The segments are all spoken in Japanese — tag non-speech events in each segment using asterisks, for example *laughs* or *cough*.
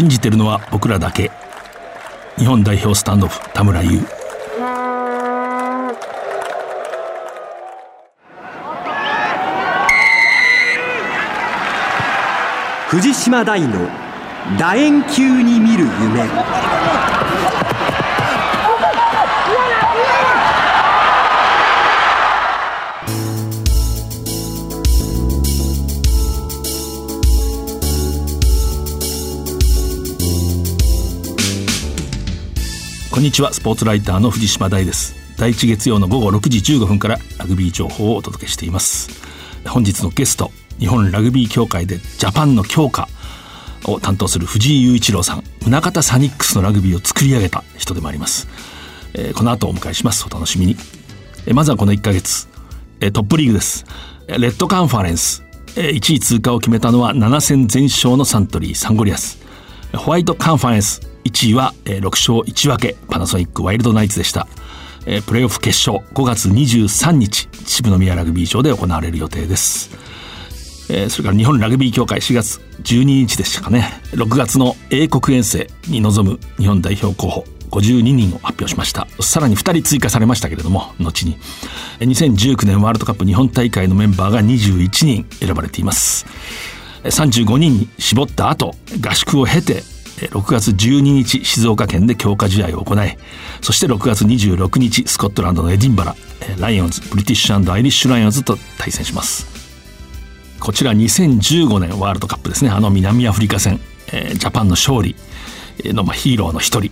信じてるのは僕らだけ。日本代表スタンドオフ田村優。藤島大の楕円球に見る夢。こんにちは。スポーツライターの藤島大です。第一月曜の午後6時15分からラグビー情報をお届けしています。本日のゲスト日本ラグビー協会でジャパンの強化を担当する藤井雄一郎さん宗像サニックスのラグビーを作り上げた人でもあります、えー、この後お迎えします。お楽しみに、えー、まずはこの1ヶ月、えー、トップリーグです。レッドカンファレンス、えー、1位通過を決めたのは7戦全勝のサントリーサンゴリアス。ホワイトカンファレンス。1位は6勝1分けパナソニックワイルドナイツでした。プレーオフ決勝5月23日秩父宮ラグビー場で行われる予定です。それから日本ラグビー協会4月12日でしたかね。6月の英国遠征に臨む日本代表候補52人を発表しました。さらに2人追加されましたけれども後に。2019年ワールドカップ日本大会のメンバーが21人選ばれています。35人に絞った後合宿を経て6月12日静岡県で強化試合を行いそして6月26日スコットランドのエディンバラライオンズブリティッシュアイリッシュライオンズと対戦します。こちら2015年ワールドカップですね。あの南アフリカ戦、え、ジャパンの勝利の、ま、ヒーローの一人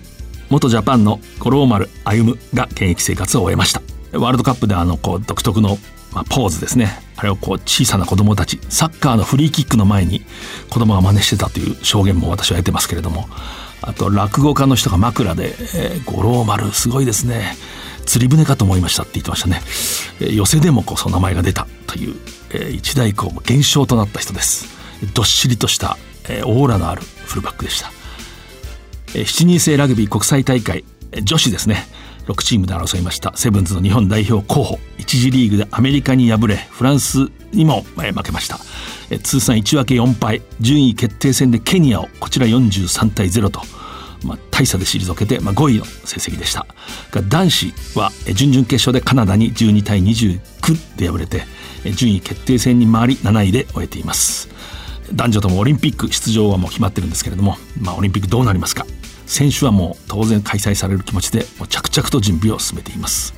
元ジャパンの五郎丸歩が現役生活を終えました。ワールドカップであのこう独特のまあ、ポーズですね。あれをこう小さな子供たちサッカーのフリーキックの前に子供が真似してたという証言も私は得てますけれどもあと落語家の人が枕で「えー、五郎丸すごいですね。釣り船かと思いました」って言ってましたね、えー、寄せでもこそ名前が出たという、えー、一大以降も現象となった人です。どっしりとした、えー、オーラのあるフルバックでした、えー、7人制ラグビー国際大会女子ですね。6チームで争いました。セブンズの日本代表候補。1次リーグでアメリカに敗れフランスにも負けました。通算1分け4敗。順位決定戦でケニアをこちら43対0と、まあ、大差で退けて、まあ、5位の成績でした。男子は準々決勝でカナダに12対29で敗れて順位決定戦に回り7位で終えています。男女ともオリンピック出場はもう決まってるんですけれども、まあ、オリンピックどうなりますか？選手はもう当然開催される気持ちで着々と準備を進めています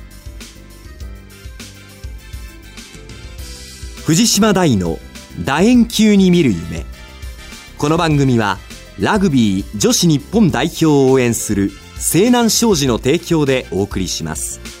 藤島大の楕円球に見る夢この番組はラグビー女子日本代表を応援する西南商事の提供でお送りします。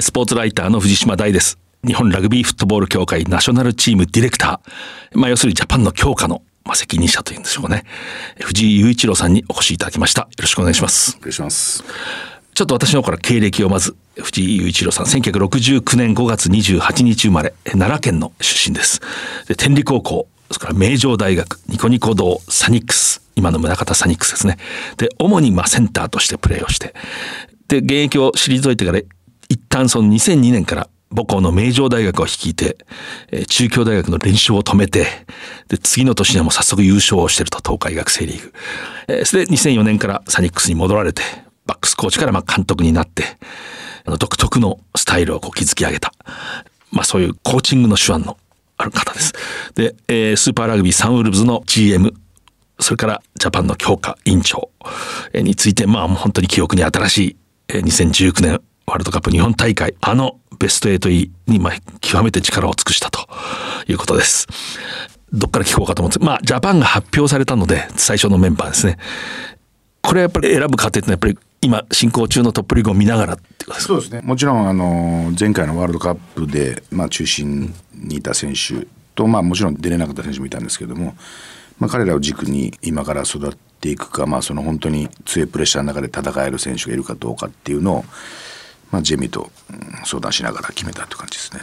スポーツライターの藤島大です。日本ラグビーフットボール協会ナショナルチームディレクター。まあ、要するにジャパンの強化の、まあ、責任者というんでしょうかね。藤井雄一郎さんにお越しいただきました。よろしくお願いします。お願いします。ちょっと私の方から経歴をまず、藤井雄一郎さん、1969年5月28日生まれ、奈良県の出身です。で天理高校、それから名城大学、ニコニコ堂、サニックス、今の宗像サニックスですね。で、主にまあセンターとしてプレーをして、で、現役を退いてから一旦その2002年から母校の名城大学を率いて、中京大学の練習を止めて、で、次の年にはもう早速優勝をしてると、東海学生リーグ。えー、それで2004年からサニックスに戻られて、バックスコーチからまあ監督になって、あの独特のスタイルをこう築き上げた。まあそういうコーチングの手腕のある方です。で、えー、スーパーラグビーサンウルブズの GM、それからジャパンの強化委員長について、まあ本当に記憶に新しい2019年ワールドカップ日本大会、あのベスト8に、まあ、極めて力を尽くしたということです。どっから聞こうかと思って、まあ、ジャパンが発表されたので、最初のメンバーですね。これはやっぱり選ぶ過程ってのはやっぱり今進行中のトップリーグを見ながらってことですか？そうですねもちろんあの前回のワールドカップで、まあ、中心にいた選手と、まあ、もちろん出れなかった選手もいたんですけども、まあ、彼らを軸に今から育っていくか、まあ、その本当に強いプレッシャーの中で戦える選手がいるかどうかっていうのを、まあ、ジェミと相談しながら決めたって感じですね。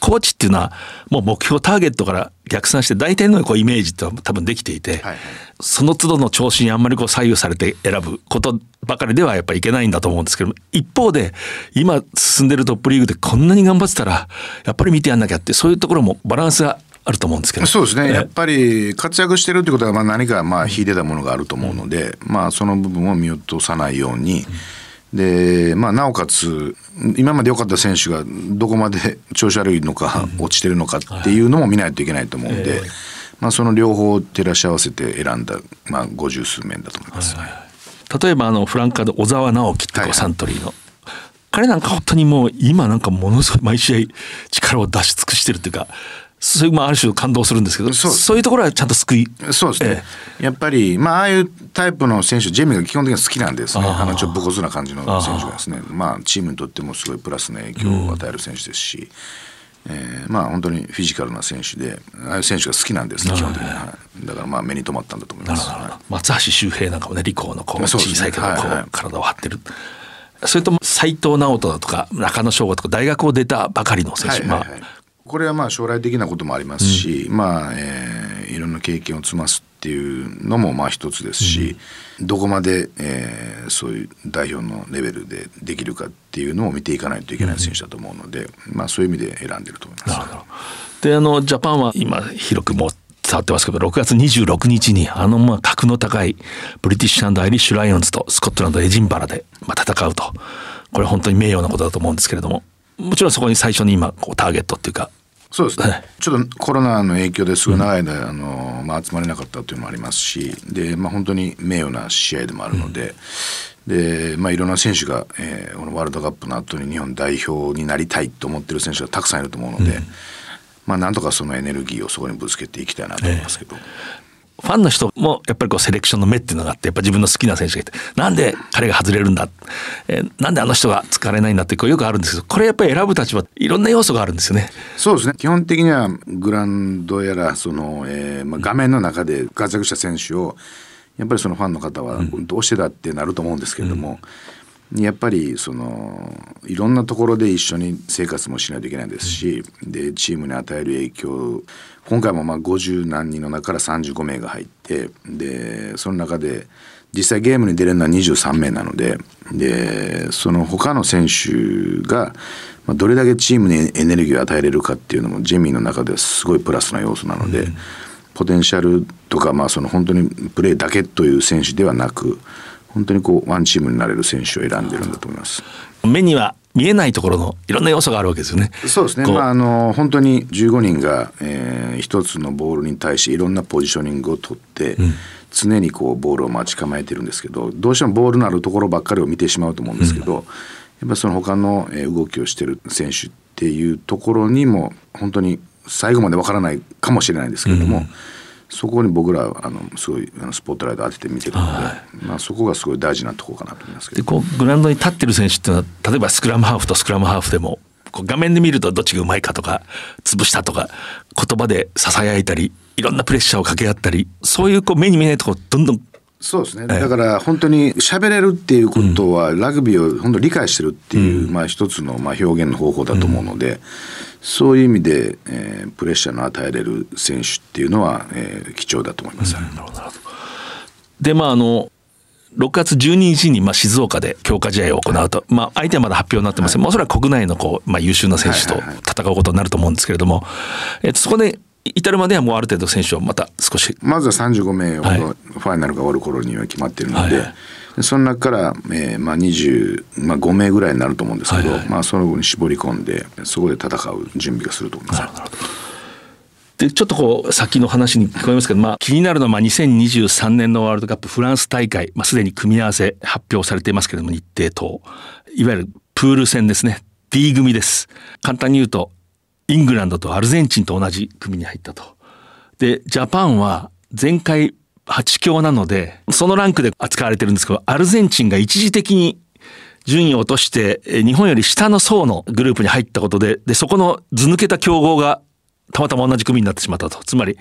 コーチっていうのはもう目標ターゲットから逆算して大体のこうイメージって多分できていて、はいはい、その都度の調子にあんまりこう左右されて選ぶことばかりではやっぱりいけないんだと思うんですけど一方で今進んでるトップリーグでこんなに頑張ってたらやっぱり見てやんなきゃってそういうところもバランスがあると思うんですけど。そうですね。やっぱり活躍してるってことはまあ何かまあ秀でたものがあると思うので、うん、まあその部分を見落とさないように、うんで、まあ、なおかつ今まで良かった選手がどこまで調子悪いのか、落ちてるのかっていうのも見ないといけないと思うんで、まあ、その両方を照らし合わせて選んだ、まあ、五十数面だと思います。はいはい、例えばあのフランカーで小沢直樹ってこうサントリーの、はい彼なんか本当にもう今なんかものすごい毎試合力を出し尽くしてるっていうかそういうまあある種感動するんですけどそういうところはちゃんと救いそうですね、ええ、やっぱりまあああいうタイプの選手ジェミが基本的には好きなんですね。あのちょっと武骨な感じの選手がですね。まあチームにとってもすごいプラスの影響を与える選手ですし、うん、えー、まあ本当にフィジカルな選手でああいう選手が好きなんですね基本的に、はい、だからまあ目に留まったんだと思います、はい、松橋周平なんかもね李光のこう小さいけどこう体を張ってる。それとも斎藤直人だとか中野翔吾とか大学を出たばかりの選手、はいはいはい、まあこれはまあ将来的なこともありますし、うん、まあ、えー、いろんな経験を積ますっていうのもまあ一つですし、うん、どこまで、えー、そういう代表のレベルでできるかっていうのを見ていかないといけない選手だと思うので、うん、まあそういう意味で選んでると思います。であのジャパンは今広くも伝わってますけど6月26日にあのまあ格の高いブリティッシュアイリッシュライオンズとスコットランドエジンバラでまあ戦うと。これ本当に名誉なことだと思うんですけれどももちろんそこに最初に今こうターゲットっていうかそうですね、ちょっとコロナの影響ですごい長い間、うん、あのまあ、集まれなかったというのもありますしで、まあ、本当に名誉な試合でもあるので。うん、でまあ、いろんな選手が、えー、このワールドカップの後に日本代表になりたいと思ってる選手がたくさんいると思うので、うん、まあ、なんとかそのエネルギーをそこにぶつけていきたいなと思いますけど。えーファンの人もやっぱりこうセレクションの目っていうのがあってやっぱ自分の好きな選手がいてなんで彼が外れるんだ、えー、なんであの人が使われないんだ？ってこうよくあるんですけどこれやっぱり選ぶ立場いろんな要素があるんですよね。そうですね。基本的にはグランドやらその、えーまあ、画面の中で活躍した選手をやっぱりそのファンの方はどうしてだってなると思うんですけれども、うん、やっぱりそのいろんなところで一緒に生活もしないといけないですし、うん、でチームに与える影響今回もまあ50何人の中から35名が入ってでその中で実際ゲームに出れるのは23名なのででその他の選手がどれだけチームにエネルギーを与えれるかっていうのもジェミーの中ではすごいプラスな要素なので、うん、ポテンシャルとかまあその本当にプレーだけという選手ではなく本当にこうワンチームになれる選手を選んでるんだと思います。目には見えないところのいろんな要素があるわけですよね。そうですね。まああの本当に15人が、えー、一つのボールに対していろんなポジショニングを取って、うん、常にこうボールを待ち構えてるんですけど、どうしてもボールのあるところばっかりを見てしまうと思うんですけど、うん、やっぱりその他の動きをしてる選手っていうところにも本当に最後までわからないかもしれないんですけれども。うんそこに僕らはあのすごいあのスポットライト当てて見てるので、はい、まあ、そこがすごい大事なところかなと思いますけど。でこうグラウンドに立ってる選手っていうのは例えばスクラムハーフとスクラムハーフでもこう画面で見るとどっちがうまいかとか潰したとか言葉でささやいたりいろんなプレッシャーをかけ合ったりそういうこう目に見えないところどんどんそうですね、だから本当に喋れるっていうことは、ラグビーを本当理解してるっていう、うん、まあ一つのまあ表現の方法だと思うので、うんそういう意味で、えー、プレッシャーの与えれる選手っていうのは、えー、貴重だと思います。うん、なるほどでまああの6月12日にまあ静岡で強化試合を行うと、まあ、相手はまだ発表になってます、はい、おそらく国内のこう、まあ、優秀な選手と戦うことになると思うんですけれども、えっと、そこで至るまではもうある程度選手をまた少し。まずは35名をファイナルが終わる頃には決まっているので、はい。その中から、えーまあ、25名ぐらいになると思うんですけど、はい。はい、まあ、その後に絞り込んでそこで戦う準備がすると思います。でちょっとこう先の話に聞こえますけど、まあ、気になるのはまあ2023年のワールドカップフランス大会、まあ、すでに組み合わせ発表されていますけれども日程等いわゆるプール戦ですね。D 組です。簡単に言うとイングランドとアルゼンチンと同じ組に入ったとでジャパンは前回8強なので、そのランクで扱われてるんですけど、アルゼンチンが一時的に順位を落として、日本より下の層のグループに入ったことで、で、そこの図抜けた競合がたまたま同じ組になってしまったと。つまり、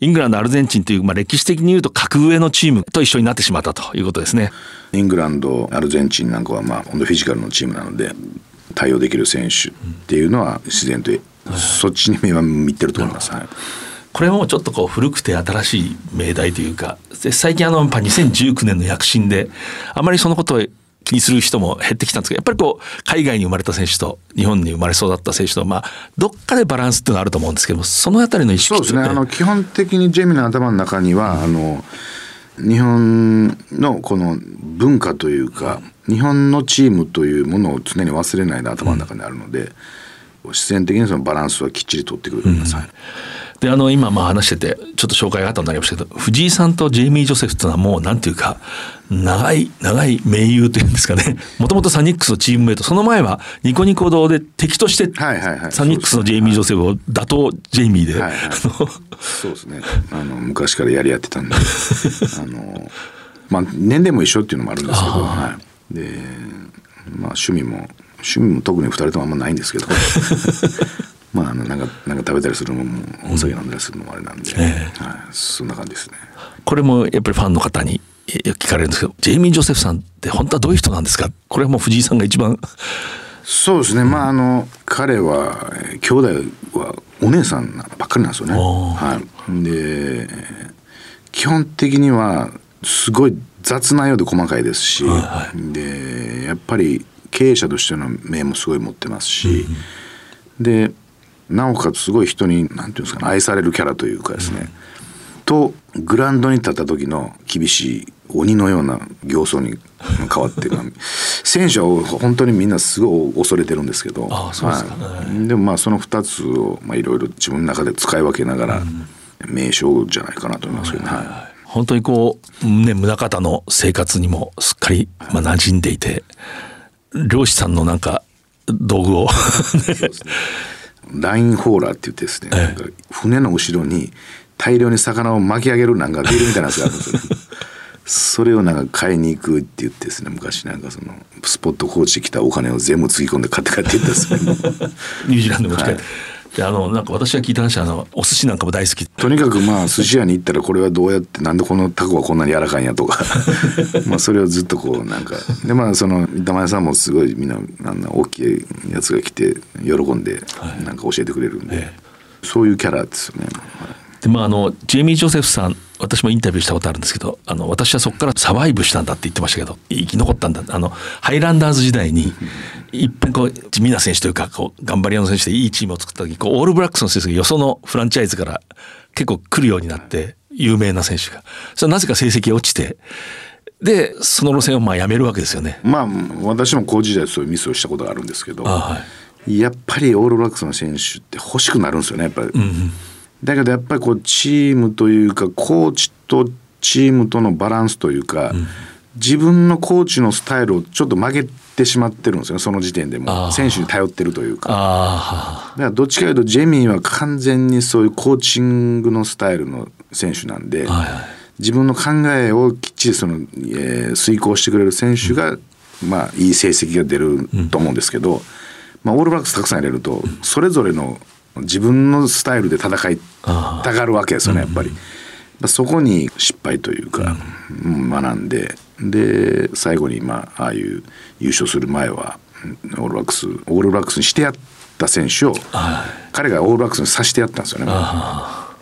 イングランド、アルゼンチンという、まあ、歴史的に言うと格上のチームと一緒になってしまったということですね。イングランド、アルゼンチンなんかは、まあ、本当フィジカルのチームなので、対応できる選手っていうのは自然と、そっちに目は向いてると思います。はい。これもちょっとこう古くて新しい命題というか最近あのやっぱ2019年の躍進であまりそのことを気にする人も減ってきたんですけどやっぱりこう海外に生まれた選手と日本に生まれ育った選手とまあどっかでバランスっていうのはあると思うんですけどもそのあたりの意識そうですね。あの基本的にジェイミーの頭の中には、あの日本のこの文化というか日本のチームというものを常に忘れないで頭の中にあるので、うん、自然的にそのバランスはきっちり取ってくると思います。うん。であの今まあ話しててちょっと紹介があったになりましたけど藤井さんとジェイミー・ジョセフっていうのはもうなんていうか長い長い盟友というんですかね。*laughs* もともとサニックスのチームメイトその前はニコニコ堂で敵としてサニックスのジェイミー・ジョセフを打倒ジェイミーで、はいはい、そうですね。あの昔からやり合ってたんで。あの、まあ、年齢も一緒っていうのもあるんですけど、はい、でまあ趣味も趣味も特に2人ともあんまないんですけど。*laughs* まあ、あのなんかなんか食べたりするのもお酒飲んだりするのもあれなんで、うん、はい、そんな感じですね。これもやっぱりファンの方に聞かれるんですけどジェイミー・ジョセフさんって本当はどういう人なんですか？これはもう藤井さんが一番。そうですね、まああの彼は兄弟はお姉さんばっかりなんですよね。はい、で基本的にはすごい雑なようで細かいですし、はいはい、でやっぱり経営者としての目もすごい持ってますし、うん、でなおかつすごい人に何ていうんですかね愛されるキャラというかですね、うん、とグラウンドに立った時の厳しい鬼のような形相に変わって *laughs* 選手は本当にみんなすごい恐れてるんですけどですか、ね、はい、でもまあその2つをいろいろ自分の中で使い分けながら、名称じゃないかなと思いますけどね。はいはい。はい。本当にこう、ね、宗像の生活にもすっかり、まあ、馴染んでいて漁師さんのなんか道具を。ラインホーラーって言ってですね、ええ、船の後ろに大量に魚を巻き上げるなんかビールみたいなやつがあるんですよ、それをなんか買いに行くって言ってですね昔なんかそのスポットコーチ来たお金を全部つぎ込んで買って帰っていったんですよ。ニュージーランド持ち帰って、はいであのなんか私が聞いた話あのお寿司なんかも大好き。とにかくまあ寿司屋に行ったらこれはどうやってなんでこのタコはこんなに柔らかいんやとか。*laughs* まあそれをずっとこうなんか。でまあその板前さんもすごいみんなあんな大きいやつが来て喜んでなんか教えてくれるんで、はい、そういうキャラですよね。はい。でまああのジェイミー・ジョセフさん私もインタビューしたことあるんですけどあの私はそこからサバイブしたんだって言ってましたけど生き残ったんだ。あのハイランダーズ時代にいっぺんこう地味な選手というかこう頑張り屋の選手でいいチームを作った時こうオールブラックスの選手がよそのフランチャイズから結構来るようになって有名な選手が。それはなぜか成績が落ちてでその路線をまあやめるわけですよね。まあ私もコーチ時代そういうミスをしたことがあるんですけど、はい、やっぱりオールブラックスの選手って欲しくなるんですよねやっぱり。うんだけどやっぱりこうチームというかコーチとチームとのバランスというか、うん、自分のコーチのスタイルをちょっと曲げてしまってるんですよその時点でも。選手に頼ってるというか。だからどっちかというとジェミーは完全にそういうコーチングのスタイルの選手なんで、はいはい、自分の考えをきっちりその、えー、遂行してくれる選手が、うん、まあいい成績が出ると思うんですけど、うん、まあ、オールブラックスたくさん入れるとそれぞれの自分のスタイルで戦いたがるわけですよねやっぱり。そこに失敗というか、うん、学んで。で最後にまあああいう優勝する前はオールバックスオールバックスにしてやった選手を、彼がオールバックスにさしてやったんですよね。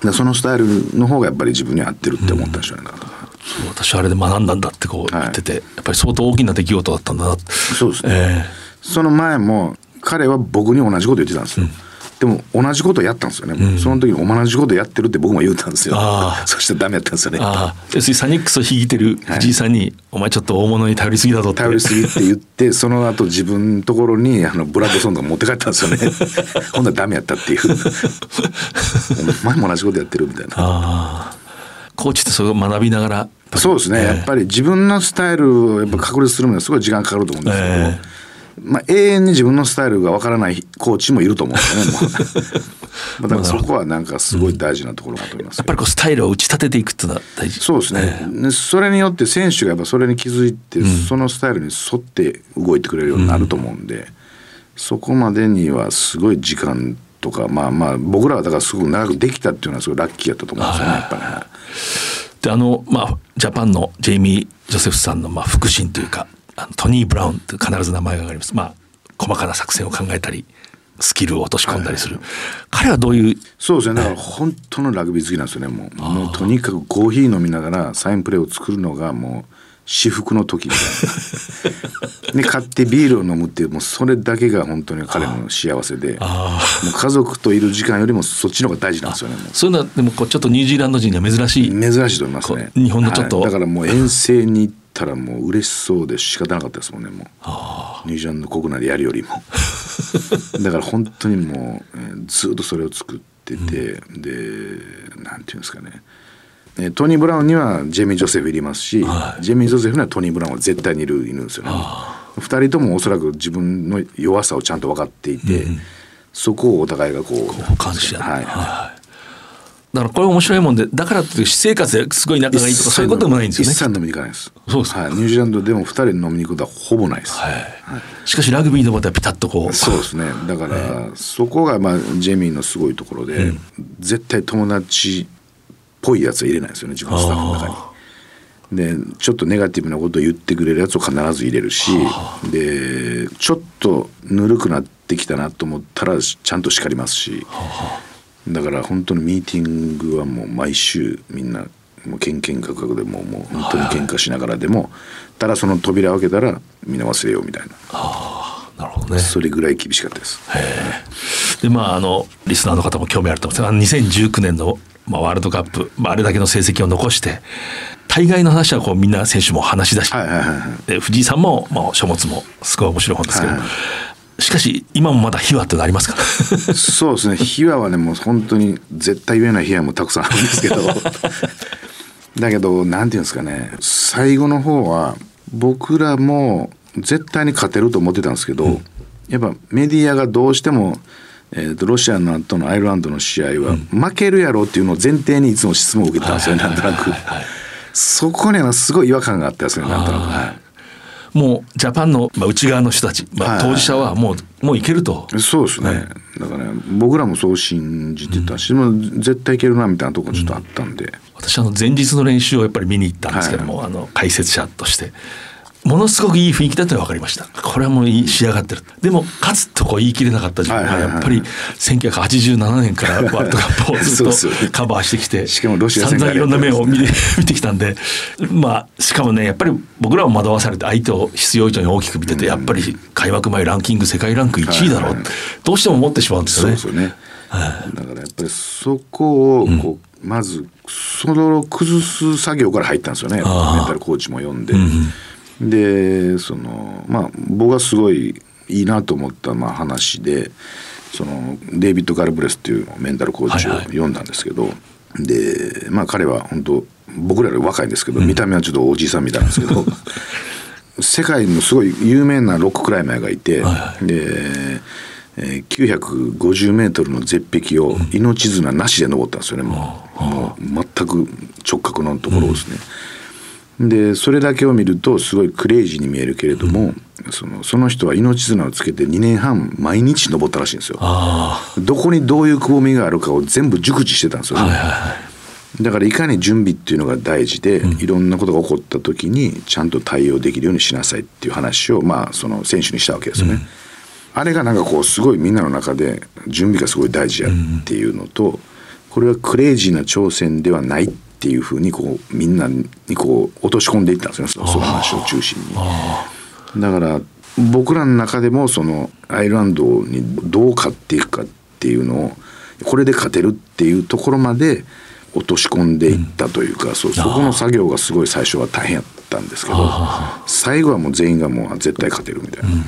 でそのスタイルの方がやっぱり自分に合ってるって思ったんでしょうね。うん、私あれで学んだんだってこう言ってて、はい、やっぱり相当大きな出来事だったんだなそうですね、えー、その前も彼は僕に同じこと言ってたんですよ、うんでも同じことやったんですよね、うん、その時に同じことやってるって僕も言うたんですよ。そしてダメやったんですよね。要するにサニックスを引いてる藤井さんに、はい、お前ちょっと大物に頼りすぎだぞって。頼りすぎって言ってその後自分のところにあのブラッドソンとか持って帰ったんですよね。*laughs* ほんならダメやったっていう。お前も同じことやってるみたいな。コーチってそれを学びながらそうですね、えー、やっぱり自分のスタイルをやっぱ確立するのにはすごい時間かかると思うんですけど、え。ーまあ、永遠に自分のスタイルがわからないコーチもいると思うんですよね。*laughs* まあ、だからそこはなんかすごい大事なところだと思います、やっぱりこうスタイルを打ち立てていくっていうのは大事。そうですね、えー、それによって選手がやっぱそれに気づいて、うん、そのスタイルに沿って動いてくれるようになると思うんで、うん、そこまでにはすごい時間とかまあまあ僕らはだからすごく長くできたっていうのはすごいラッキーやったと思うんですよねやっぱね。であのまあジャパンのジェイミー・ジョセフさんのまあ腹心というかトニー・ブラウンって必ず名前が挙がります。まあ細かな作戦を考えたりスキルを落とし込んだりする、はいはい、彼はどういう？そうですね。だから本当のラグビー好きなんですよね。もうもうとにかくコーヒー飲みながらサインプレーを作るのがもう至福の時みたいな。*laughs* で買ってビールを飲むっていうもうそれだけが本当に彼の幸せでもう家族といる時間よりもそっちの方が大事なんですよねそう。いうのはでもこうちょっとニュージーランド人には珍しい。珍しいと思いますね。日本のちょっと、はい、だからもう遠征に行ったらもう嬉しそうで仕方なかったですもんねもう。ニュージーランド国内でやるよりも。*laughs* だから本当にもう、えー、ずっとそれを作ってて、うん、でなんていうんですかね。えトニー・ブラウンにはジェミー・ジョセフいりますし、はい、ジェミー・ジョセフにはトニー・ブラウンは絶対にいるいるんですよね。2人ともおそらく自分の弱さをちゃんと分かっていて、うん、そこをお互いがこう感じはい、はいだからこれ面白いもんでだからって私生活ですごい仲がいいとかそういうこともないんですよね。一切飲みに行かないです。そうです、はい、ニュージーランドでも二人飲みに行くことはほぼないです、はい、はい、しかしラグビーのことはピタッとこう。そうですね。だから、そこがまあジェミーのすごいところで、うん、絶対友達ぽいやつは入れないですよね自分のスタッフの中に。でちょっとネガティブなことを言ってくれるやつを必ず入れるしでちょっとぬるくなってきたなと思ったらちゃんと叱りますしだから本当にミーティングはもう毎週みんなもうけんけんがくがくでももう本当に喧嘩しながらでもただその扉を開けたらみんな忘れようみたいな。なるほどね。それぐらい厳しかったです。でまああのリスナーの方も興味あると思うんですが2019年のまあ、ワールドカップ、まあ、あれだけの成績を残して大概の話はこうみんな選手も話し出し、はいはいはい、で藤井さんも、まあ、書物もすごい面白い本ですけど、はいはい、しかし今もまだ秘話ってのありますかそうですね。秘話はねもう本当に絶対言えない秘話もたくさんあるんですけど。だけどなんていうんですかね。最後の方は僕らも絶対に勝てると思ってたんですけど、うん、やっぱメディアがどうしてもえーと、ロシアのとのアイルランドの試合は負けるやろっていうのを前提にいつも質問を受けてたんですよ、なんとなく。そこにはすごい違和感があったんですよなんとなく。はいもうジャパンの内側の人たち、まあ、当事者はもう,、もういけると。そうですね、はい、だから、ね、僕らもそう信じてたし、うん、絶対いけるなみたいなところちょっとあったんで、うん、私あの前日の練習をやっぱり見に行ったんですけども、はい、あの解説者としてものすごくいい雰囲気だと分かりました。これはもう仕上がってる。でも勝つとこう言い切れなかった自分はやっぱり1987年からワールドカップをずっとカバーしてきて、しかもロシア散々いろんな面を見見てきたんで、まあしかもねやっぱり僕らも惑わされて相手を必要以上に大きく見てて、やっぱり開幕前ランキング世界ランク1位だろう、どうしても思ってしまうんですよね。そうですよね。だからやっぱりそこをこう、まずそれを崩す作業から入ったんですよね。メンタルコーチも呼んで。うんでそのまあ僕がすごいいいなと思ったまあ話でそのデイビッド・ガルブレスっていうメンタルコーチを読んだんですけど、はいはい、でまあ彼は本当僕らより若いんですけど、うん、見た目はちょっとおじいさんみたいなんですけど *laughs* 世界のすごい有名なロッククライマーがいて、はいはい、で、えー、950メートルの絶壁を命綱なしで登ったんですよね、もう。もう全く直角のところをですね。うんでそれだけを見るとすごいクレイジーに見えるけれども、うん、そのその人は命綱をつけて2年半毎日登ったらしいんですよ。どこにどういうくぼみがあるかを全部熟知してたんですよね。はいはいはい、だからいかに準備っていうのが大事で、うん、いろんなことが起こった時にちゃんと対応できるようにしなさいっていう話をまあその選手にしたわけですよね。うん、あれがなんかこうすごいみんなの中で準備がすごい大事やっていうのと、これはクレイジーな挑戦ではないってっていうふうにこうみんなにこう落とし込んでいったんですよ。その話を中心に。だから僕らの中でもそのアイルランドにどう勝っていくかっていうのをこれで勝てるっていうところまで落とし込んでいったというか、うん、そそこの作業がすごい最初は大変やったんですけど最後はもう全員がもう絶対勝てるみたいな。うん。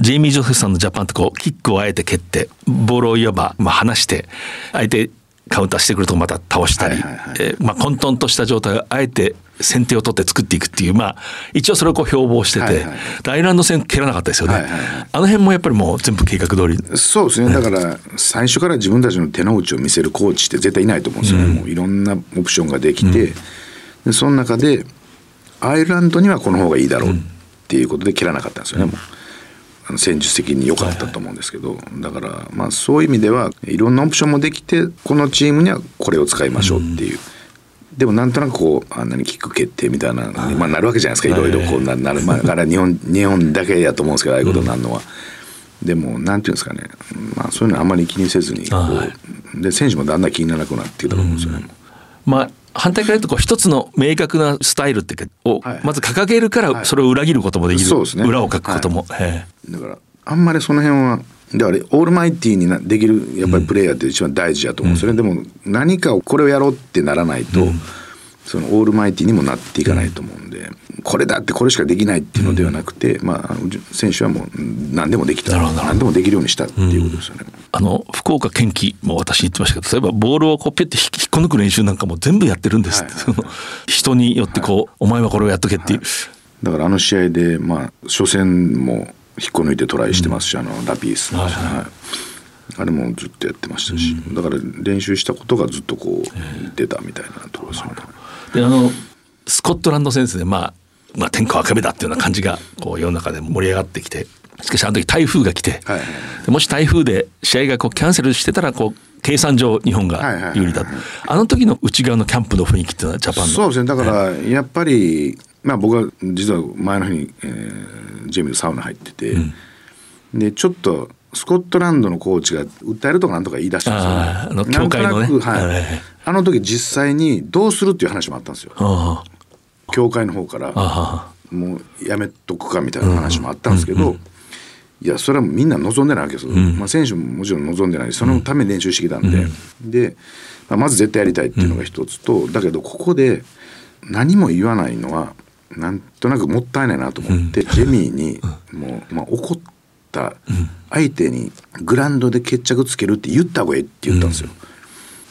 ジェイミー・ジョセフさんのジャパンってこうキックをあえて蹴ってボールをいわばまあ離して相手カウンターしてくるとまた倒したり、えまあ、混沌とした状態をあえて先手を取って作っていくっていう、まあ、一応それをこう標榜してて、はいはい、アイランド戦蹴らなかったですよね、はいはいはい、あの辺もやっぱりもう全部計画通り。そうですね、だから最初から自分たちの手の内を見せるコーチって絶対いないと思うんですよね、うん、もういろんなオプションができて、うん、でその中でアイルランドにはこの方がいいだろうっていうことで蹴らなかったんですよね、もう。戦術的に良かったと思うんですけど、だからまあそういう意味ではいろんなオプションもできてこのチームにはこれを使いましょうっていう。でもなんとなくこうあんなにキック決定みたいなまあ、なるわけじゃないですか。い。ろいろこうななる、まあ、だから日本 *laughs* 日本だけやと思うんですけどああいうことになるのは。でもなんていうんですかね、まあ、そういうのあんまり気にせずにこうで選手もだんだん気にならなくなってきたと思うんですよね。まあ反対から言うとこう一つの明確なスタイルってをまず掲げるからそれを裏切ることもできる、はいね、裏を書くことも、はい、だからあんまりその辺はだからオールマイティーになできるやっぱりプレイヤーって一番大事だと思う。うん、でも何かをこれをやろうってならないと、うん、そのオールマイティーにもなっていかないと思うんで、これだってこれしかできないっていうのではなくて、まあ選手はもう何でもできた。何でもできるようにしたっていうことですよね。あの福岡堅樹も私言ってましたけど例えばボールをこうピュッて引っこ抜く練習なんかも全部やってるんですはい、*laughs* 人によってこう、はい、お前はこれをやっとけっていう、はい、だからあの試合でまあ初戦も引っこ抜いてトライしてますし、うん、あのラピース、はい。はい、あれもずっとやってましたし、うん、だから練習したことがずっとこう出たみたいなところですよね。であのスコットランド戦ですね、まあ、まあ天下分け目だっていうような感じがこう世の中で盛り上がってきてしかしあの時台風が来て、はい、もし台風で試合がこうキャンセルしてたらこう計算上日本が有利だ。と、あの時の内側のキャンプの雰囲気っていうのはジャパンの？そうですね。だからやっぱり、まあ、僕は実は前の日に、えー、ジェミーのサウナ入ってて、うん、でちょっとスコットランドのコーチが訴えるとかなんとか言い出したんですよ、ね、あの教会のね、はい、あの時実際にどうするっていう話もあったんですよ。教会の方からもうやめとくかみたいな話もあったんですけど、うんうんいやそれはみんな望んでないわけです、うん、まあ、選手ももちろん望んでないそのために練習してきたんで、うん、で、まあ、まず絶対やりたいっていうのが一つと、だけどここで何も言わないのはなんとなくもったいないなと思って、ジェミーにもう、まあ、怒った相手にグラウンドで決着つけるって言った方がいいって言ったんですよ。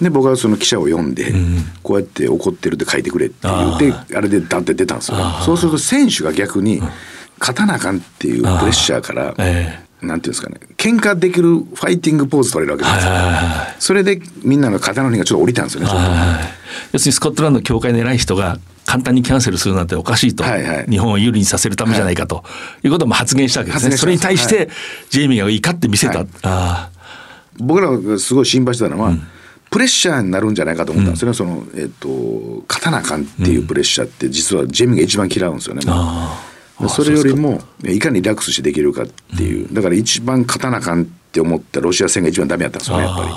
で僕はその記者を読んで、こうやって怒ってるって書いてくれって言ってあれでダンって出たんですよ。そうすると選手が逆に勝たなあかんっていうプレッシャーから、えー、なんていうんですかね喧嘩できるファイティングポーズ取れるわけですよ、それでみんなの肩の荷がちょっと降りたんですよね、要するにスコットランド協会の偉い人が簡単にキャンセルするなんておかしいと、はいはい、日本を有利にさせるためじゃないかと、い。うことも発言したわけですね。それに対して、ジェイミーがいいかって見せた。はい、あ僕らがすごい心配してたのは、うん、プレッシャーになるんじゃないかと思ったんですよね、うん、その、えっ、ー、と、勝たなあかんっていうプレッシャーって、実はジェイミーが一番嫌うんですよね。それよりもいかにリラックスしてできるかっていう、だから一番勝たなあかんって思ったロシア戦が一番ダメやったんですよねやっぱり。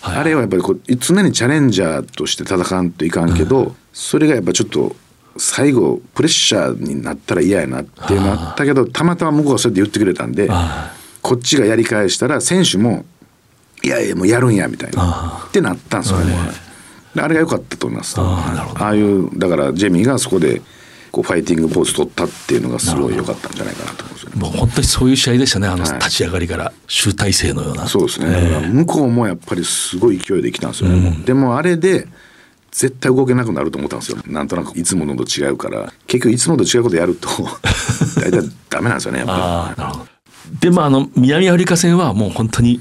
はい、あれはやっぱりこう常にチャレンジャーとして戦わんといかんけど、うん、それがやっぱちょっと最後プレッシャーになったら嫌やなっていうのあったけどたまたま向こうがそうやって言ってくれたんでこっちがやり返したら選手も「いやいやもうやるんや」みたいなってなったんですよね。あれが良かったと思います。ああいうだからジェミーがそこでこうファイティングポーズ取ったっていうのがすごい良かったんじゃないかなと思うんですよね。もう本当にそういう試合でしたねあの立ち上がりから集大成のような。そうですね、えー、向こうもやっぱりすごい勢いできたんですよね。うん、でもあれで絶対動けなくなると思ったんですよ。なんとなくいつものと違うから。結局いつもと違うことやると *laughs* 大体ダメなんですよねやっぱり。なるほど。でもあの南アフリカ戦はもう本当に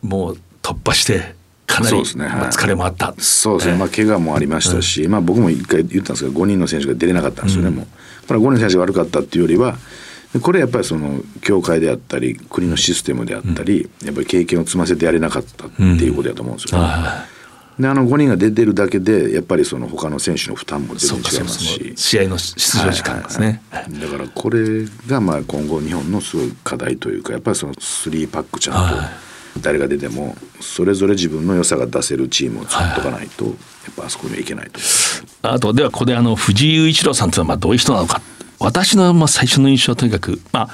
もう突破してかなり、ねまあ、疲れもあった。そうですね、まあ怪我もありましたし、まあ僕も一回言ったんですけど、5人の選手が出れなかったんですよね、もう。これは5人の選手が悪かったっていうよりは、これやっぱりその協会であったり国のシステムであったり、やっぱり経験を積ませてやれなかったっていうことだと思うんですよ、ね。であの5人が出てるだけでやっぱりその他の選手の負担も全然違いますし。試合の出場時間ですね、はいはい、だからこれがまあ今後日本のすごい課題というかやっぱりその3パックちゃんと、誰が出てもそれぞれ自分の良さが出せるチームを作っとかないと、やっぱあそこにはいけないと。あとではここであの藤井雄一郎さんというのはまあどういう人なのか。私のまあ最初の印象はとにかくまあ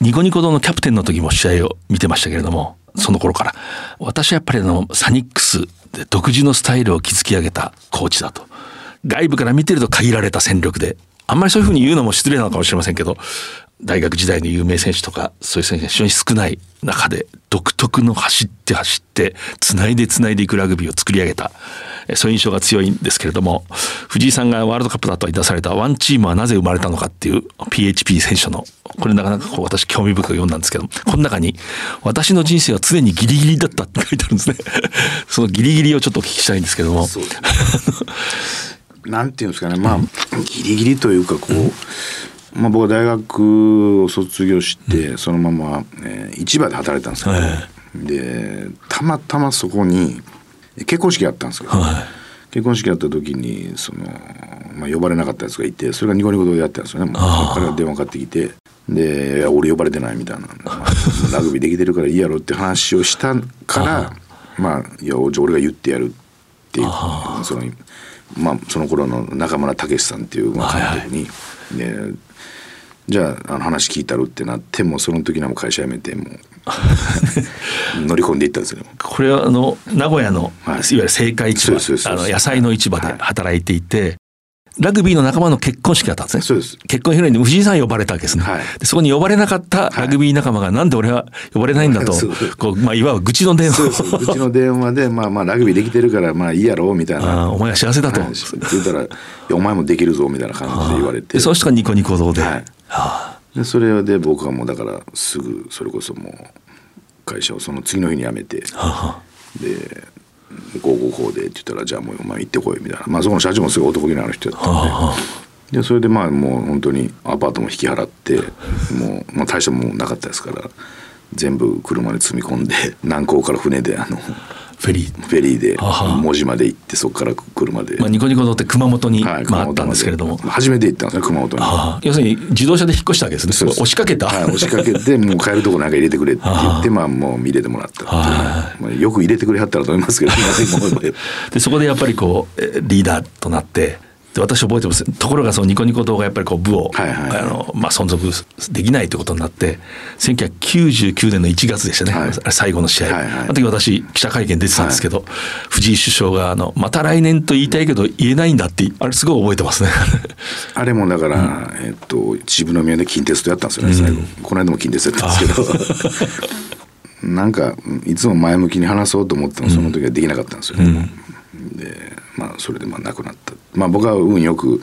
ニコニコ堂のキャプテンの時も試合を見てましたけれどもその頃から。私はやっぱりあのサニックスで独自のスタイルを築き上げたコーチだと。外部から見てると限られた戦力であんまりそういうふうに言うのも失礼なのかもしれませんけど大学時代の有名選手とかそういう選手が非常に少ない中で独特の走って走ってつないでつないでいくラグビーを作り上げた。そういう印象が強いんですけれども藤井さんがワールドカップだと出されたワンチームはなぜ生まれたのかっていう PHP 選手のこれなかなかこう私興味深く読んだんですけどこの中に私の人生は常にギリギリだったって書いてあるんですね。*laughs* そのギリギリをちょっとお聞きしたいんですけども。なんていうんですかね。まあギリギリというかこう、まあ、僕は大学を卒業して、そのまま、えー、市場で働いたんですけど、でたまたまそこに結婚式やったんですけど、結婚式やった時にその、まあ、呼ばれなかったやつがいてそれがニコニコでやってたんですよね。もうそこから電話かかってきてで「いや俺呼ばれてない」みたいな、まあ「*laughs* ラグビーできてるからいいやろ」って話をしたからまあ「いや俺が言ってやる」っていうそのまあ、その頃の中村武さんっていう監督に、はいはい、じゃああの話聞いたるってなってもその時にはもう会社辞めてもう *laughs* 乗り込んでいったんですよこれはあの名古屋の、はい、いわゆる青果市場あの野菜の市場で働いていて、ラグビーの仲間の結婚式だったんですね。そうです。結婚披露に藤井さん呼ばれたわけですね。はい、でそこに呼ばれなかったラグビー仲間が、なんで俺は呼ばれないんだと、こう、まあ、いわば愚痴の電話を。愚痴の電話で、まあまあ、ラグビーできてるから、まあいいやろ、みたいな。お前は幸せだと。言ったら、お前もできるぞ、みたいな感じで言われて。そうしたらニコニコ堂で。はい。はあ、でそれで僕はもうだからすぐそれこそもう会社をその次の日に辞めて、はあ、でこうこうこうでって言ったらじゃあもうお前行ってこいみたいな。まあそこの社長もすごい男気のある人やったんで。はあでそれでまあもう本当にアパートも引き払ってもう、まあ、大したもんなかったですから全部車に積み込んで南港から船であのフェリー。フェリーで門司まで行ってそこから車で、まあ、ニコニコ乗って熊本に、はい、あったんですけれども。初めて行ったんですね熊本に。要するに自動車で引っ越したわけですね。押しかけた、はい、押しかけて *laughs* もう帰るとこなんか入れてくれって言ってまあもう入れてもらったっていう、まあ、よく入れてくれはったらと思いますけど *laughs* でそこでやっぱりこうリーダーとなって私覚えてます。ところがそのニコニコ動画やっぱりこう部を、はいはい、あのまあ、存続できないということになって1999年の1月でしたね、はい、最後の試合、はいはい、あの時私記者会見出てたんですけど、はい、藤井首相があの「また来年と言いたいけど言えないんだ」ってあれすごい覚えてますね。*laughs* あれもだから、うん、えっと渋野宮で近鉄とやったんですよね最後、うん、この間も近鉄やったんですけど。*laughs* なんかいつも前向きに話そうと思ってもその時はできなかったんですよ。ね、うん、でまあそれでまあ亡くなったまあ僕は運よく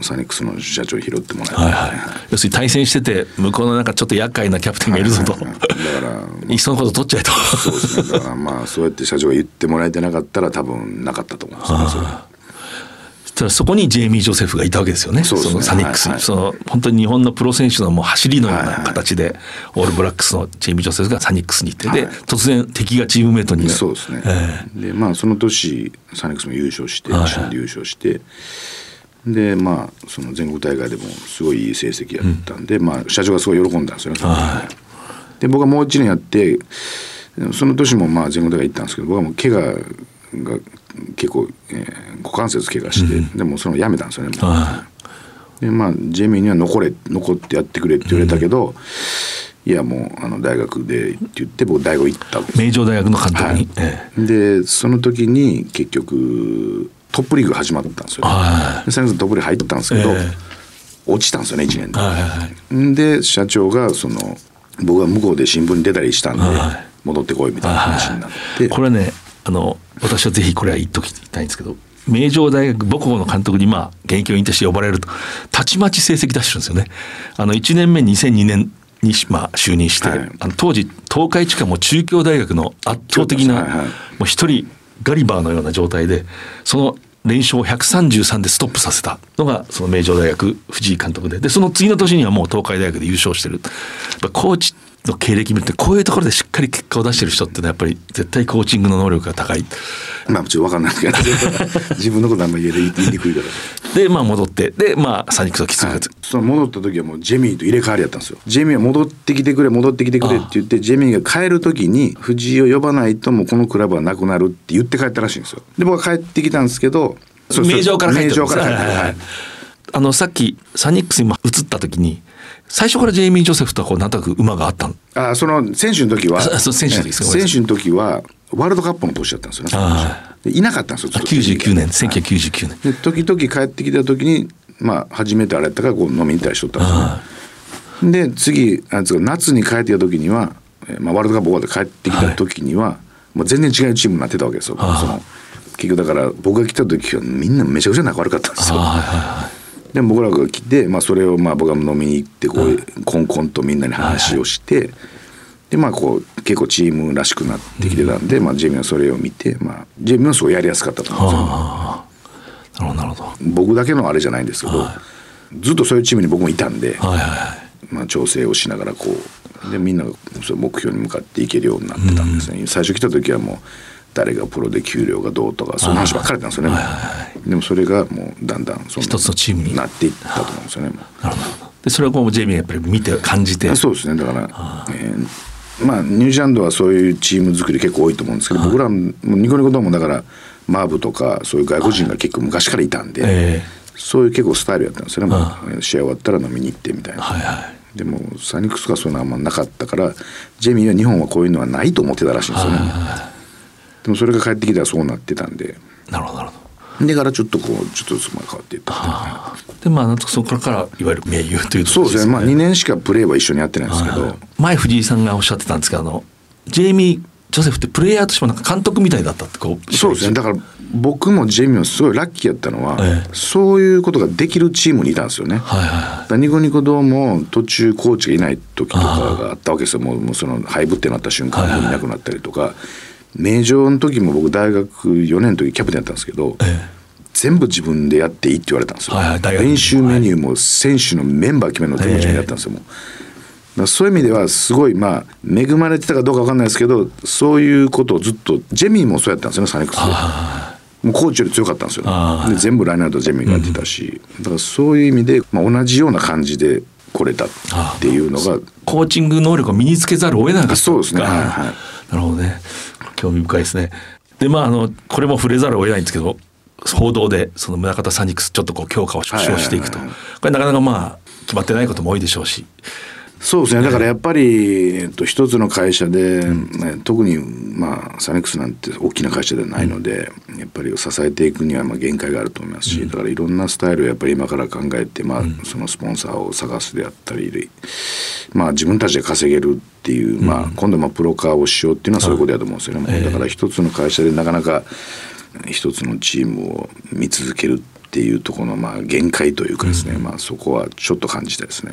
サニックスの社長に拾ってもらって、はいはい、要するに対戦してて向こうのなんかちょっと厄介なキャプテンがいるぞと、はいはいはい、だから *laughs* いっそのこと取っちゃえと。そうですね。だからまあそうやって社長が言ってもらえてなかったら多分なかったと思うんですよねそそこにジェイミー・ジョセフがいたわけですよね、そ、ね、のサニックス、はいはい、その本当に日本のプロ選手のもう走りのような形で、オールブラックスのジェイミー・ジョセフがサニックスに行って、はい、で突然敵がチームメートに。そうですね、えー、でまあその年サニックスも優勝して、はい、優勝してでまあその全国大会でもすごいいい成績やったんで、うん、まあ社長がすごい喜んだんですよね、はい、で僕はもう一年やってその年もまあ全国大会行ったんですけど僕はもう怪我が結構、えー、股関節怪我して、うん、でもそのやめたんですよね。でまあジェミーには残れ残ってやってくれって言われたけど、うん、いやもうあの大学でって言って僕大学行った名城大学の監督に、はい、でその時に結局トップリーグ始まったんですよ、はい、でトップリーグ入ったんですけど、えー、落ちたんですよね1年で、はいはい、で社長がその僕は向こうで新聞に出たりしたんで、戻ってこいみたいな話になって、これねあの私はぜひこれは言っときたいんですけど名城大学母校の監督にまあ現役を引退して呼ばれるとたちまち成績出してるんですよね。あの1年目2002年にまあ就任して、はい、あの当時東海地下も中京大学の圧倒的な、もう一人ガリバーのような状態でその連勝を133でストップさせたのがその名城大学藤井監督で。でその次の年にはもう東海大学で優勝してる。コーチの経歴見るとこういうところでしっかり結果を出してる人ってのはやっぱり絶対コーチングの能力が高い。まあもちろん分かんないけど自分のことあんまり言いにくいから。でまあ戻ってでまあサニックスをきつく、はい、その戻った時はもうジェミーと入れ替わりやったんですよ。ジェミーは戻ってきてくれ戻ってきてくれって言ってジェミーが帰る時に藤井を呼ばないともうこのクラブはなくなるって言って帰ったらしいんですよ。で僕は帰ってきたんですけど名城から帰って名城から帰って、はい、あのさっきサニックスに移った時に最初からジェイミー・ジョセフとはこうなんとなく馬があったの？あその選手の時は。選手の時はワールドカップの年だったんですよね。い。なかったんですよ99年1999年で時々帰ってきた時にまあ初めてあれやったからこう飲みに行ったりしとったんですよ、で次あつ夏に帰ってきた時には、えーまあ、ワールドカップ終わって帰ってきた時には、はい、もう全然違うチームになってたわけですよ。その結局だから僕が来た時はみんなめちゃくちゃ仲悪かったんですよ。はいはいはいで僕らが来て、まあ、それをまあ僕が飲みに行ってこう、コンコンとみんなに話をして、はいはい、でまあこう結構チームらしくなってきてたんで、うん、まあ、ジェミはそれを見て、まあ、ジェミはすごいやりやすかったと思うんですよ、なるほど僕だけのあれじゃないんですけど、はい、ずっとそういうチームに僕もいたんで、はいはいまあ、調整をしながらこうでみんながそ目標に向かっていけるようになってたんですね、うん、最初来た時はもう誰がプロで給料がどうとかその話ばっかりなんですよね、はいはい、でもそれがもうだんだんその一つのチームに。なっていったと思うんですよね。なるほど。でそれをこうジェイミーやっぱり見て感じてそうですね。だから、えー、まあニュージーランドはそういうチーム作り結構多いと思うんですけど僕らもニコニコドームだからマーブとかそういう外国人が結構昔からいたんで、えー、そういう結構スタイルやったんですよね、まあ、試合終わったら飲みに行ってみたいな。はいはい。でもサニックスとかそういうのはあんまなかったからジェミーは日本はこういうのはないと思ってたらしいんですよね。でもそれが帰ってきたらそうなってたんで。なるほどなるほど。でからちょっとこうちょっとずつ変わっていった。でまあそこからいわゆる盟友という、ね、そうですね。まあ2年しかプレーは一緒にやってないんですけど。前藤井さんがおっしゃってたんですけどあのジェイミー・ジョセフってプレイヤーとしてもなんか監督みたいだったってこうそうですね。だから僕もジェイミーもすごいラッキーやったのは、ええ、そういうことができるチームにいたんですよね。はいはい、ニコニコ堂も途中コーチがいない時とかがあったわけですよもうもうその廃部ってなった瞬間にいなくなったりとか。はいはい名城の時も僕大学4年の時キャプテンやったんですけど、ええ、全部自分でやっていいって言われたんですよ、はいはい、練習メニューも選手のメンバー決めるの全部自分でやったんですよ、もうそういう意味ではすごいまあ恵まれてたかどうか分かんないですけどそういうことをずっとジェミーもそうやったんですよねサネックスで。もうコーチより強かったんですよ、で全部ライナーとジェミーがやってたし、うん、だからそういう意味で、まあ、同じような感じで来れたっていうのがコーチング能力を身につけざるを得なかったそうですね。はい、はい、なるほどね興味深いですね。でまああのこれも触れざるを得ないんですけど報道でその宗像サニックスちょっとこう強化を縮小していくと、これなかなかまあ決まってないことも多いでしょうしそうですね。だからやっぱり、えっと、一つの会社で、うん、特に、まあ、サネックスなんて大きな会社ではないので、うん、やっぱり支えていくにはまあ限界があると思いますし、うん、だからいろんなスタイルをやっぱり今から考えて、まあ、そのスポンサーを探すであったり、まあ、自分たちで稼げるっていう、まあ、今度まあプロ化をしようっていうのはそういうことだと思うんですよね。だから一つの会社でなかなか一つのチームを見続けるっていうところのまあ限界というかですね、まあ、そこはちょっと感じたですね。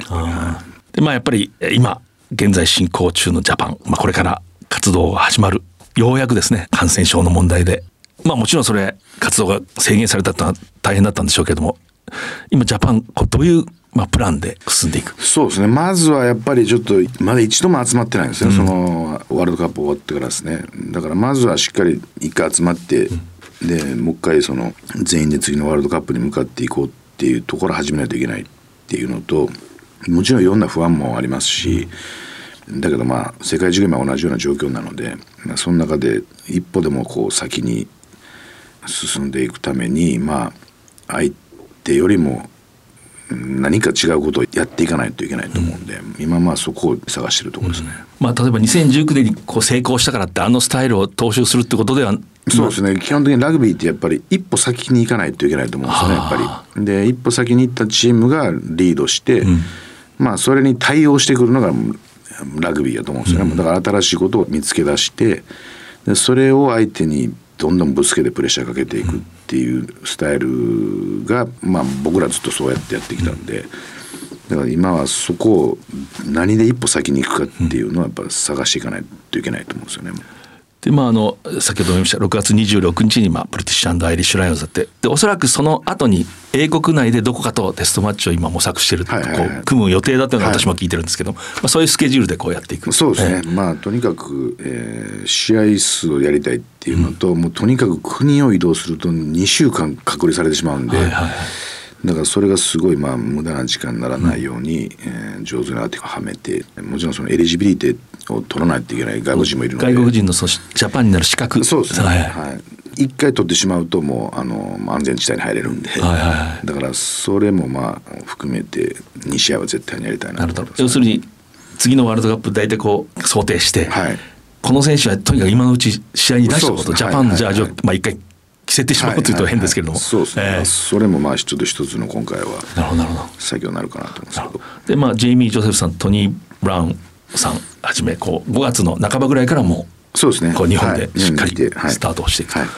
でまあやっぱり今現在進行中のジャパン、まあ、これから活動が始まる。ようやくですね感染症の問題で。まあもちろんそれ活動が制限されたとは大変だったんでしょうけれども今ジャパンこうどういうまあ、プランで進んでいく？そうですね。まずはやっぱりちょっとまだ一度も集まってないんですね、うん、そのワールドカップ終わってからですね。だからまずはしっかり一回集まって、うん、でもう一回その全員で次のワールドカップに向かっていこうっていうところを始めないといけないっていうのともちろんいろんな不安もありますし、だけどまあ世界中今同じような状況なのでその中で一歩でもこう先に進んでいくためにまあ相手よりも何か違うことをやっていかないといけないと思うんで、うん、今まあそこを探してるところですね。うん、まあ例えば2019年にこう成功したからってあのスタイルを踏襲するってことではそうですね基本的にラグビーってやっぱり一歩先に行かないといけないと思うんですよねやっぱり。で一歩先に行ったチームがリードして、うん、まあそれに対応してくるのがラグビーだと思うんですよね、だから新しいことを見つけ出してでそれを相手にどんどんぶつけてプレッシャーかけていくっていうスタイルが、まあ、僕らずっとそうやってやってきたんで。だから今はそこを何で一歩先に行くかっていうのはやっぱ探していかないといけないと思うんですよね。でまああの先ほど言いました6月26日にまあブリティッシュアイリッシュライオンズだって。でおそらくその後に英国内でどこかとテストマッチを今模索してる、はいはいはい、こう組む予定だというのは私も聞いてるんですけど、はい、まあ、そういうスケジュールでこうやっていく。そうですね、えー、まあとにかく、えー、試合数をやりたいっていうのと、うん、もうとにかく国を移動すると2週間隔離されてしまうんで。はいはいはいだからそれがすごいまあ無駄な時間にならないように、うん、えー、上手な手をはめてもちろんそのエリジビリティを取らないといけない外国人もいるので。外国人のそジャパンになる資格。そうですね、はい、はい、一回取ってしまうともうあの安全地帯に入れるんで、はいはいはい、だからそれもまあ含めて2試合は絶対にやりたいなと要するに次のワールドカップ大体こう想定して、はい、この選手はとにかく今のうち試合に出したこと、ジャパン、じゃあ、まあ、一回着せてしまうというと変ですけれども、そうですね、えー、それもまあちょっと一つの今回は。作業になるかなと思うんですけど。でまあジェイミー・ジョセフさんトニー・ブラウンさんはじめこう5月の半ばぐらいからもそうですね。こう日本でしっかりスタートをしていくと。はい。はい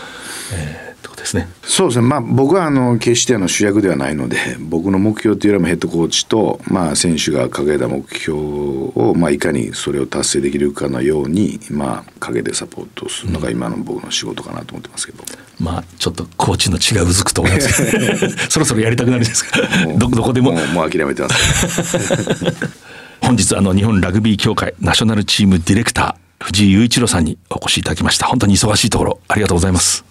え。ーですね。そうですね。まあ僕はあの決してあの主役ではないので、僕の目標というよりもヘッドコーチとまあ選手が掲げた目標をまあいかにそれを達成できるかのようにまあ陰でサポートするのが今の僕の仕事かなと思ってますけど。うん、まあちょっとコーチの血がうずくと思います *laughs* そろそろやりたくなるんですか？どどこでも。もうもう諦めてます。*laughs* 本日あの日本ラグビー協会ナショナルチームディレクター藤井雄一郎さんにお越しいただきました。本当に忙しいところありがとうございます。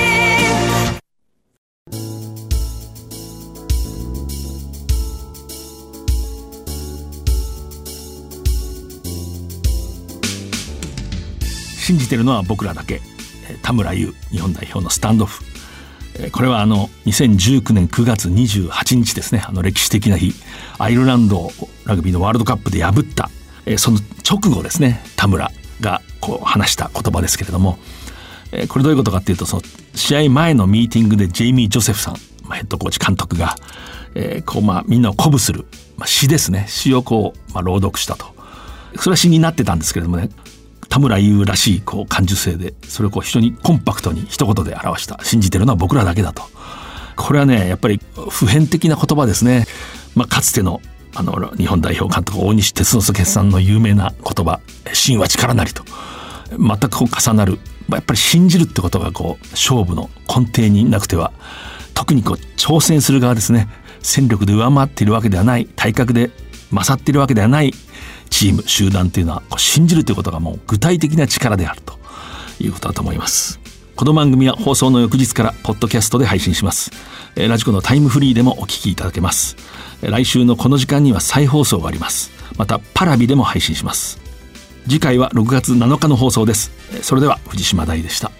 信じてるのは僕らだけ。田村優日本代表のスタンドオフ。これはあの2019年9月28日ですね。あの歴史的な日。アイルランドをラグビーのワールドカップで破った。その直後ですね。田村がこう話した言葉ですけれども。これどういうことかっていうとその試合前のミーティングでジェイミー・ジョセフさんヘッドコーチ監督が、えー、こうまあみんなを鼓舞する、まあ、詩ですね。詩をこう、まあ、朗読したと。それは詩になってたんですけれどもね。田村優らしいこう感受性でそれをこう非常にコンパクトに一言で表した信じてるのは僕らだけだと。これはねやっぱり普遍的な言葉ですね、まあ、かつてのあの日本代表監督大西哲之助さんの有名な言葉「真は力なり」と。全くこう重なるやっぱり信じるってことがこう勝負の根底になくては特にこう挑戦する側ですね。戦力で上回っているわけではない体格で勝っているわけではないチーム集団っていうのは信じるということがもう具体的な力であるということだと思います。この番組は放送の翌日からポッドキャストで配信します。ラジコのタイムフリーでもお聞きいただけます。来週のこの時間には再放送があります。またパラビでも配信します。次回は6月7日の放送です。それでは藤島大でした。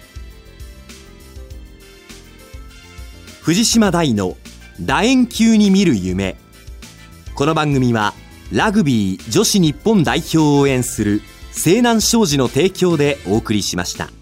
藤島大の楕円球に見る夢。この番組はラグビー女子日本代表を応援する西南商事の提供でお送りしました。